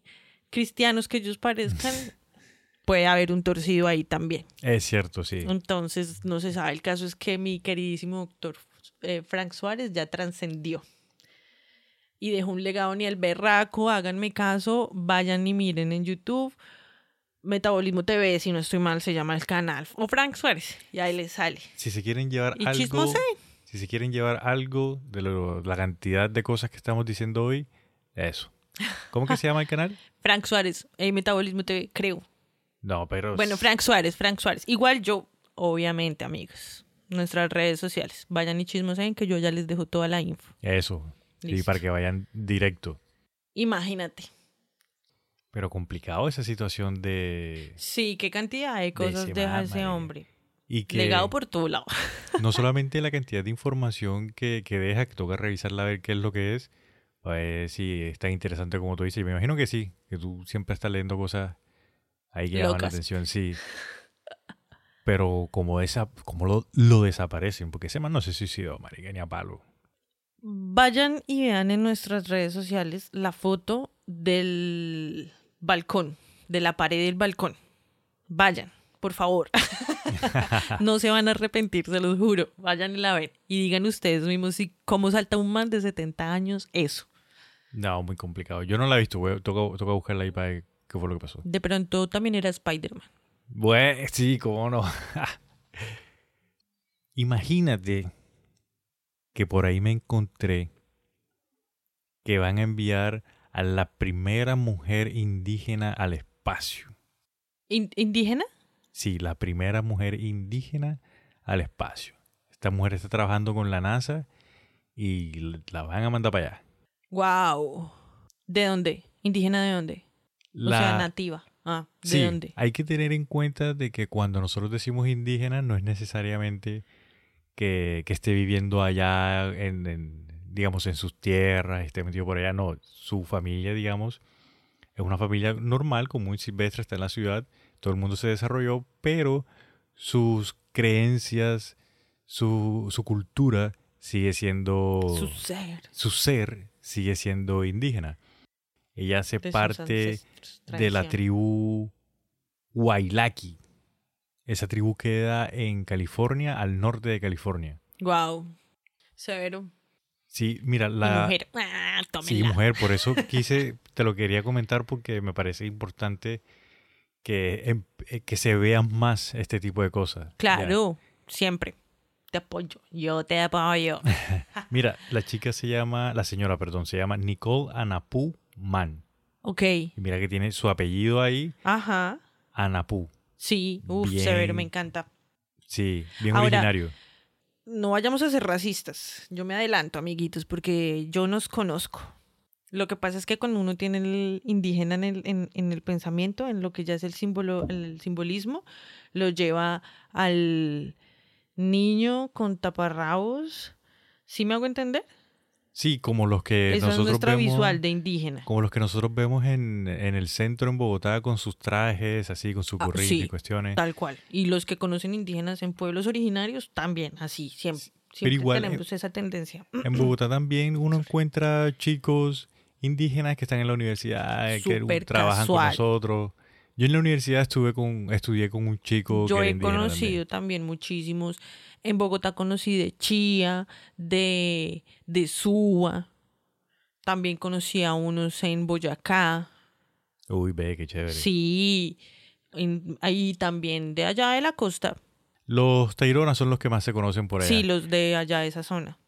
cristianos que ellos parezcan, puede haber un torcido ahí también. Es cierto, sí. Entonces, no se sabe. El caso es que mi queridísimo doctor eh, Frank Suárez ya trascendió. Y dejó un legado ni el berraco. Háganme caso. Vayan y miren en YouTube. Metabolismo TV, si no estoy mal, se llama el canal. O Frank Suárez. Y ahí les sale. Si se quieren llevar Y algo, chismose. si se quieren llevar algo de lo- la cantidad de cosas que estamos diciendo hoy, eso. ¿Cómo que se llama el canal? Frank Suárez. eh, Metabolismo TV, creo. No, pero Bueno, Frank Suárez, Frank Suárez. Igual yo, obviamente, amigos. Nuestras redes sociales. Vayan y chismosen que yo ya les dejo toda la info. eso. Sí, Listo. para que vayan directo. Imagínate. Pero complicado esa situación de Sí, qué cantidad de cosas deja ese hombre. y que Legado por todo lado. no solamente la cantidad de información que, que deja, que toca revisarla a ver qué es lo que es, a ver si es tan interesante como tú dices. Y me imagino que sí, que tú siempre estás leyendo cosas ahí que llaman la atención, sí. Pero como esa, como lo, lo desaparecen, porque ese man no se suicidó, marica, ni a palo. Vayan y vean en nuestras redes sociales la foto del balcón, de la pared del balcón. Vayan, por favor. no se van a arrepentir, se los juro. Vayan y la ven. Y digan ustedes mismos si cómo salta un man de 70 años eso. No, muy complicado. Yo no la he visto, güey. Toca, toca buscarla ahí para qué fue lo que pasó. De pronto también era Spider-Man. Bueno, sí, cómo no. Imagínate que por ahí me encontré que van a enviar a la primera mujer indígena al espacio. In- ¿Indígena? Sí, la primera mujer indígena al espacio. Esta mujer está trabajando con la NASA y la van a mandar para allá. Wow. ¿De dónde? ¿Indígena de dónde? O sea, La- nativa. Ah, ¿de Sí, dónde? hay que tener en cuenta de que cuando nosotros decimos indígena no es necesariamente que, que esté viviendo allá en, en, digamos, en sus tierras, esté metido por allá. No, su familia, digamos, es una familia normal, común, silvestre, está en la ciudad, todo el mundo se desarrolló, pero sus creencias, su, su cultura sigue siendo... Su ser. su ser sigue siendo indígena. Ella hace de parte de la tribu Wailaki. Esa tribu queda en California, al norte de California. Wow. Severo. Sí, mira, Y la... mujer. Ah, Sí, mujer, por eso quise, te lo quería comentar porque me parece importante que, em- eh, que se vean más este tipo de cosas. Ya. Claro, siempre. Te apoyo. Yo te apoyo. Mira, la chica se llama, la señora, perdón, se llama Nicole Anapu Man. ok. Y mira que tiene su apellido ahí, Ajá. Anapu. Sí. Uf, Bien. severo, me encanta. Sí, bien Ahora- originario. No vayamos a ser racistas. Yo me adelanto, amiguitos, porque yo nos conozco. Lo que pasa es que cuando uno tiene el indígena en el, en, en el pensamiento, en lo que ya es el símbolo, el simbolismo, lo lleva al niño con taparrabos. ¿Sí me hago entender? Sí, como los que es nosotros nuestra vemos, visual de indígena. como los que nosotros vemos en, en el centro en Bogotá con sus trajes, así, con su Ah, gorrito y cuestiones. Tal cual. Y los que conocen indígenas en pueblos originarios también, así, siempre. Siempre igual, eh, tenemos esa tendencia. En Bogotá también uno encuentra chicos indígenas que están en la universidad, que Súper trabajan con nosotros. Yo en la universidad estuve con, estudié con un chico Yo que era he conocido también. muchísimos. En Bogotá conocí de Chía, de, de Suba. También conocí a unos en Boyacá. Uy, ve, qué chévere. Sí. En- ahí también de allá de la costa. Los Taironas son los que más se conocen por allá. Sí, los de allá de esa zona.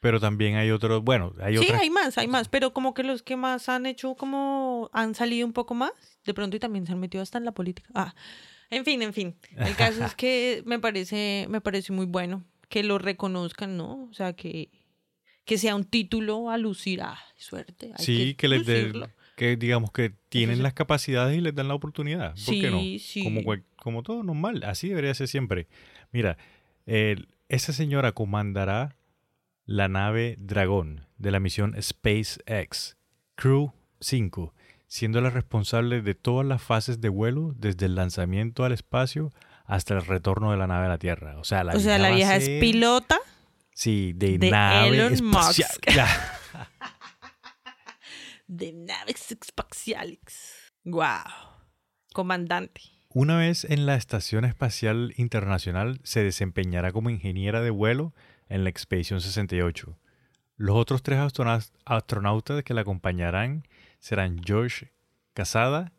Pero también hay otros, bueno, hay Sí, otras. hay más, hay más, pero como que los que más han hecho, como han salido un poco más, de pronto y también se han metido hasta en la política. Ah, en fin, en fin. El caso es que me parece, me parece muy bueno que lo reconozcan, ¿no? O sea, que, que sea un título a lucir. Ah, suerte. hay sí, que, les den, que digamos que tienen sí. las capacidades y les dan la oportunidad. ¿Por qué no? Sí, sí. Como, cual- como todo normal, así debería ser siempre. Mira, esa señora comandará la nave Dragón de la misión SpaceX Crew 5, siendo la responsable de todas las fases de vuelo desde el lanzamiento al espacio hasta el retorno de la nave a la Tierra. O sea, la o sea, la vieja es pilota Sí, de, de nave Elon espacial. Musk. De naves espaciales. Wow. Comandante. Una vez en la Estación Espacial Internacional se desempeñará como ingeniera de vuelo en la Expedición 68. Los otros tres astronautas que la acompañarán serán George Casada,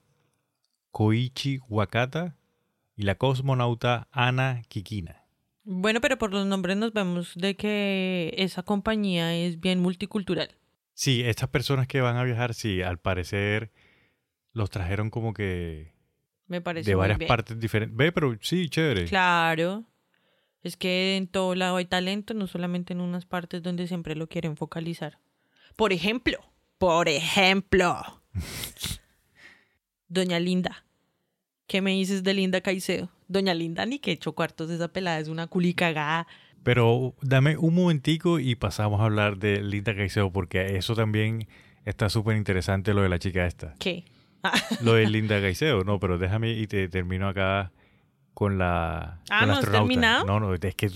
Koichi Wakata y la cosmonauta Ana Kikina. Bueno, pero por los nombres nos vemos de que esa compañía es bien multicultural. Sí, estas personas que van a viajar, sí, al parecer los trajeron como que Me parece de muy varias bien. partes diferentes. Ve, pero sí, chévere. Claro. Es que en todo lado hay talento, no solamente en unas partes donde siempre lo quieren focalizar. Por ejemplo, por ejemplo, Doña Linda. ¿Qué me dices de Linda Caicedo? Doña Linda ni que hecho cuartos de esa pelada, es una culicagada. Pero dame un momentico y pasamos a hablar de Linda Caicedo porque eso también está súper interesante lo de la chica esta. ¿Qué? Lo de Linda Caicedo, no, pero déjame y te termino acá con la, Ah, con la ¿no has terminado? No, no, es que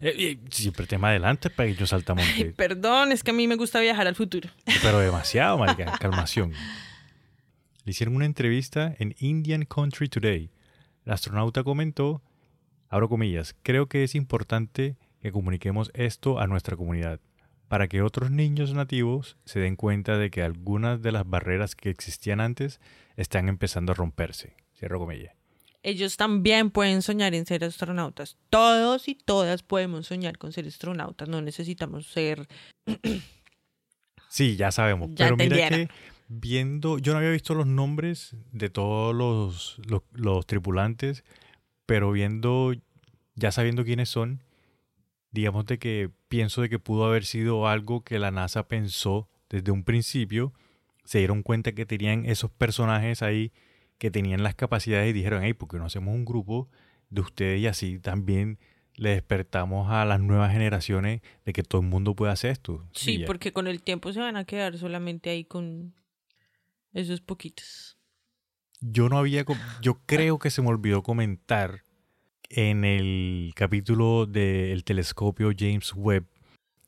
eh, eh, siempre tema adelante para que yo saltamonte. Perdón, es que a mí me gusta viajar al futuro. pero demasiado, marica, calmación. Le hicieron una entrevista en Indian Country Today. La astronauta comentó, abro comillas, creo que es importante que comuniquemos esto a nuestra comunidad, para que otros niños nativos se den cuenta de que algunas de las barreras que existían antes están empezando a romperse. Cierro comillas. Ellos también pueden soñar en ser astronautas. Todos y todas podemos soñar con ser astronautas. No necesitamos ser Sí, ya sabemos. Ya pero mira que viendo, yo no había visto los nombres de todos los, los, los tripulantes, pero viendo, ya sabiendo quiénes son, digamos de que pienso de que pudo haber sido algo que la NASA pensó desde un principio, se dieron cuenta que tenían esos personajes ahí que tenían las capacidades y dijeron, hey, ¿por qué no hacemos un grupo de ustedes y así también le despertamos a las nuevas generaciones de que todo el mundo puede hacer esto? Sí, porque con el tiempo se van a quedar solamente ahí con esos poquitos. Yo no había, yo creo que se me olvidó comentar en el capítulo del telescopio James Webb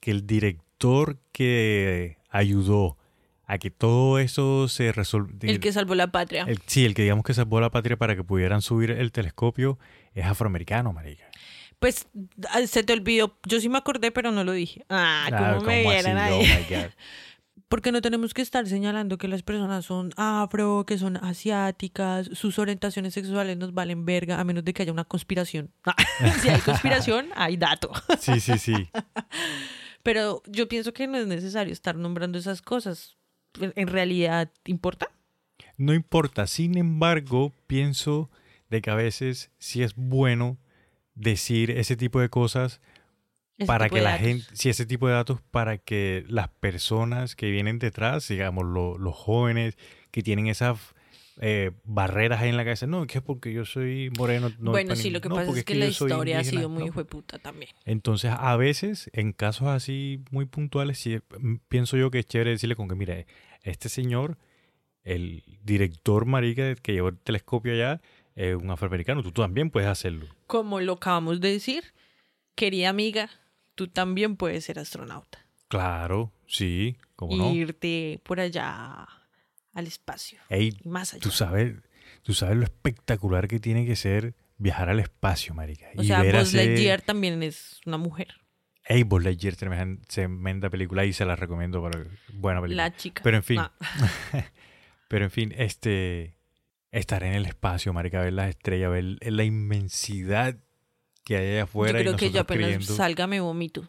que el director que ayudó a que todo eso se resolviera, El que salvó la patria. sí, el que digamos que salvó la patria para que pudieran subir el telescopio es afroamericano, marica. Pues ah, se te olvidó. Yo sí me acordé, pero no lo dije. Ah, Ah, como me ¿cómo vieran ahí. Oh. Porque no tenemos que estar señalando que las personas son afro, que son asiáticas, sus orientaciones sexuales nos valen verga, a menos de que haya una conspiración. si hay conspiración, hay dato. Sí, sí, sí. Pero yo pienso que no es necesario estar nombrando esas cosas. En realidad, ¿importa? No importa. Sin embargo, pienso de que a veces sí es bueno decir ese tipo de cosas Ese para que la datos. gente, sí, ese tipo de datos para que las personas que vienen detrás, digamos, lo- los jóvenes que tienen esas eh, barreras ahí en la cabeza, no, que es porque yo soy moreno. No bueno, sí, lo que no, pasa es que, la historia ha indígena". sido muy No. hijueputa también. Entonces, a veces, en casos así muy puntuales, sí, mm, pienso yo que es chévere decirle con que, mira, este señor, el director marica que llevó el telescopio allá, es un afroamericano, tú también puedes hacerlo. Como lo acabamos de decir, querida amiga, tú también puedes ser astronauta. Claro, sí, cómo no. Irte por allá al espacio Ey, y más allá. tú sabes, tú sabes lo espectacular que tiene que ser viajar al espacio, marica. O y sea, ver Buzz Lightyear también es una mujer. Ey, Buzz Lightyear, tremen- tremenda película y se la recomiendo para buena película. La chica. Pero en fin, Ah, pero en fin, este estar en el espacio, marica, ver las estrellas, ver la inmensidad que hay allá Yo afuera y creo que yo apenas creyendo... salga me vomito.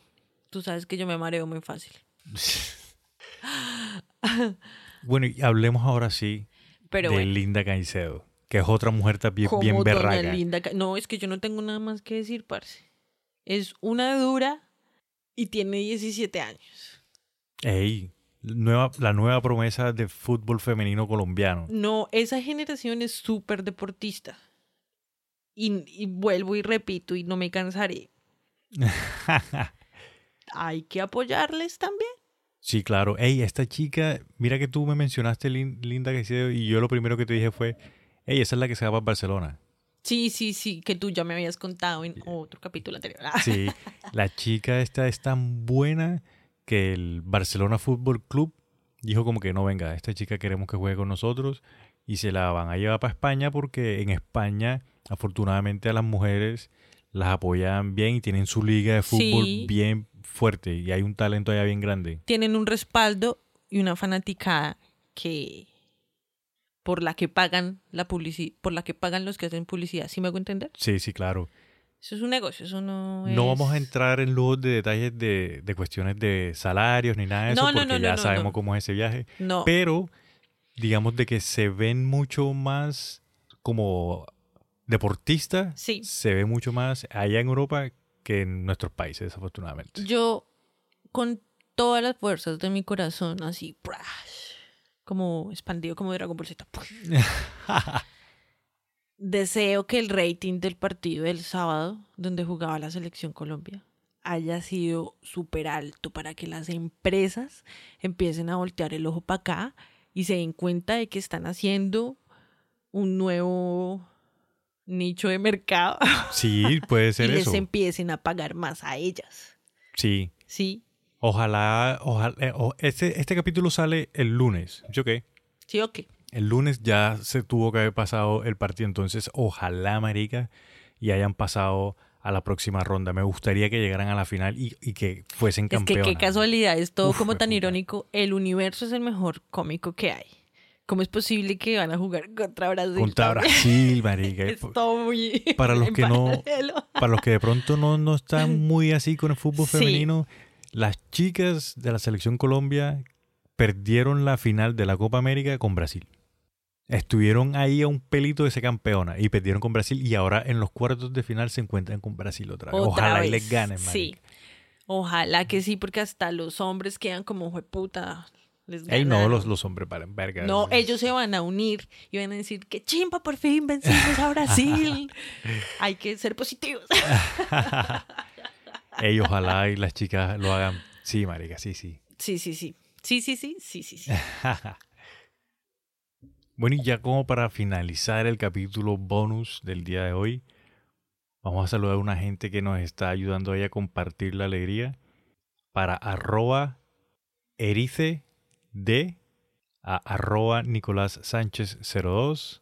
Tú sabes que yo me mareo muy fácil. bueno, y hablemos ahora sí Pero de bueno, Linda Caicedo, que es otra mujer también como bien doña berraca. Linda Ca- No, es que yo no tengo nada más que decir, parce. Es una dura y tiene 17 años. Ey, nueva, la nueva promesa de fútbol femenino colombiano. No, esa generación es súper deportista. Y, y vuelvo y repito y no me cansaré. Hay que apoyarles también. Sí, claro. Ey, esta chica, mira que tú me mencionaste Lin- Linda Caicedo y yo lo primero que te dije fue, ey, esa es la que se va para Barcelona. Sí, sí, sí, que tú ya me habías contado en otro capítulo anterior. Sí, la chica esta es tan buena que el Barcelona Fútbol Club dijo como que no venga, esta chica queremos que juegue con nosotros y se la van a llevar para España porque en España afortunadamente a las mujeres las apoyan bien y tienen su liga de fútbol Sí. bien fuerte y hay un talento allá bien grande. Tienen un respaldo y una fanaticada que por la que pagan la publicidad, por la que pagan los que hacen publicidad. ¿Sí me hago entender? Sí, sí, claro. Eso es un negocio, eso no es... No vamos a entrar en lujos de detalles de, de cuestiones de salarios ni nada de eso No, porque no, ya no, sabemos cómo es ese viaje. No, Pero digamos de que se ven mucho más como deportistas, Sí. se ve mucho más allá en Europa que en nuestros países, desafortunadamente. yo con todas las fuerzas de mi corazón, así, como expandido como Dragon Ball Z. Deseo que el rating del partido del sábado, donde jugaba la selección Colombia, haya sido súper alto para que las empresas empiecen a voltear el ojo para acá y se den cuenta de que están haciendo un nuevo nicho de mercado sí, puede y ser les eso. empiecen a pagar más a ellas. Sí. ¿Sí? Ojalá, ojalá eh, este, este capítulo sale el lunes. ¿Sí o qué? ¿Sí o qué? El lunes ya se tuvo que haber pasado el partido, entonces ojalá, marica, y hayan pasado a la próxima ronda. Me gustaría que llegaran a la final y, y que fuesen Es que campeones. qué casualidad, es todo Uf, como tan irónico. El universo es el mejor cómico que hay. ¿Cómo es posible que van a jugar contra Brasil? Contra? Brasil, marica. Es todo muy... Para los que no-. Para los que de pronto no, no están muy así con el fútbol Sí. femenino, las chicas de la selección Colombia perdieron la final de la Copa América con Brasil. Estuvieron ahí a un pelito de ser campeona y perdieron con Brasil y ahora en los cuartos de final se encuentran con Brasil otra vez. Otra Ojalá y les ganen, Sí. marica. Ojalá que sí, porque hasta los hombres quedan como jueputa. Les Ey, no, ganaron". los, los hombres para verga. No, ellos se van a unir y van a decir que chimpa, por fin vencimos a Brasil. Hay que ser positivos. Ey, ojalá y las chicas lo hagan. Sí, marica, sí, sí. Sí, sí, sí. Sí, sí, sí, sí, sí, sí. Bueno, y ya como para finalizar el capítulo bonus del día de hoy, vamos a saludar a una gente que nos está ayudando ahí a compartir la alegría para arroba erice de a arroba Nicolás Sánchez 02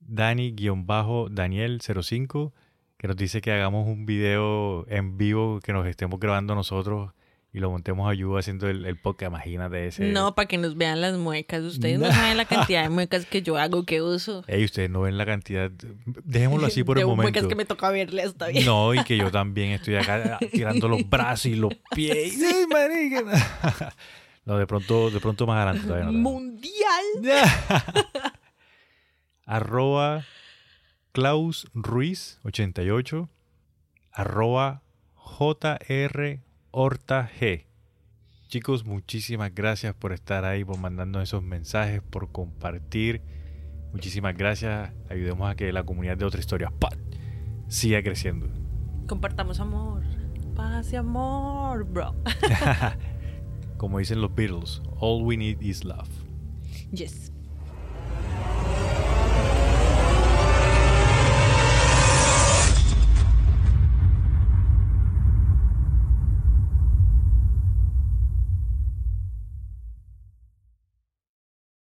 Dani-Daniel05 que nos dice que hagamos un video en vivo que nos estemos grabando nosotros y lo montemos a ayuda haciendo el, el podcast, imagínate ese. No, para que nos vean las muecas. Ustedes no No. saben la cantidad de muecas que yo hago, que uso. Ey, ustedes no ven la cantidad. Dejémoslo así por de el momento. muecas que me toca verle hasta bien. No, y que yo también estoy acá tirando los brazos y los pies. ¡Ay, marica! No, de pronto, de pronto más adelante todavía no. Mundial. arroba Klaus Ruiz 88 arroba JR Horta G. Chicos, muchísimas gracias por estar ahí, por mandarnos esos mensajes, por compartir. Muchísimas gracias. Ayudemos a que la comunidad de otra historia ¡pa! siga creciendo. Compartamos amor. Paz y amor, bro. Como dicen los Beatles, all we need is love. Yes.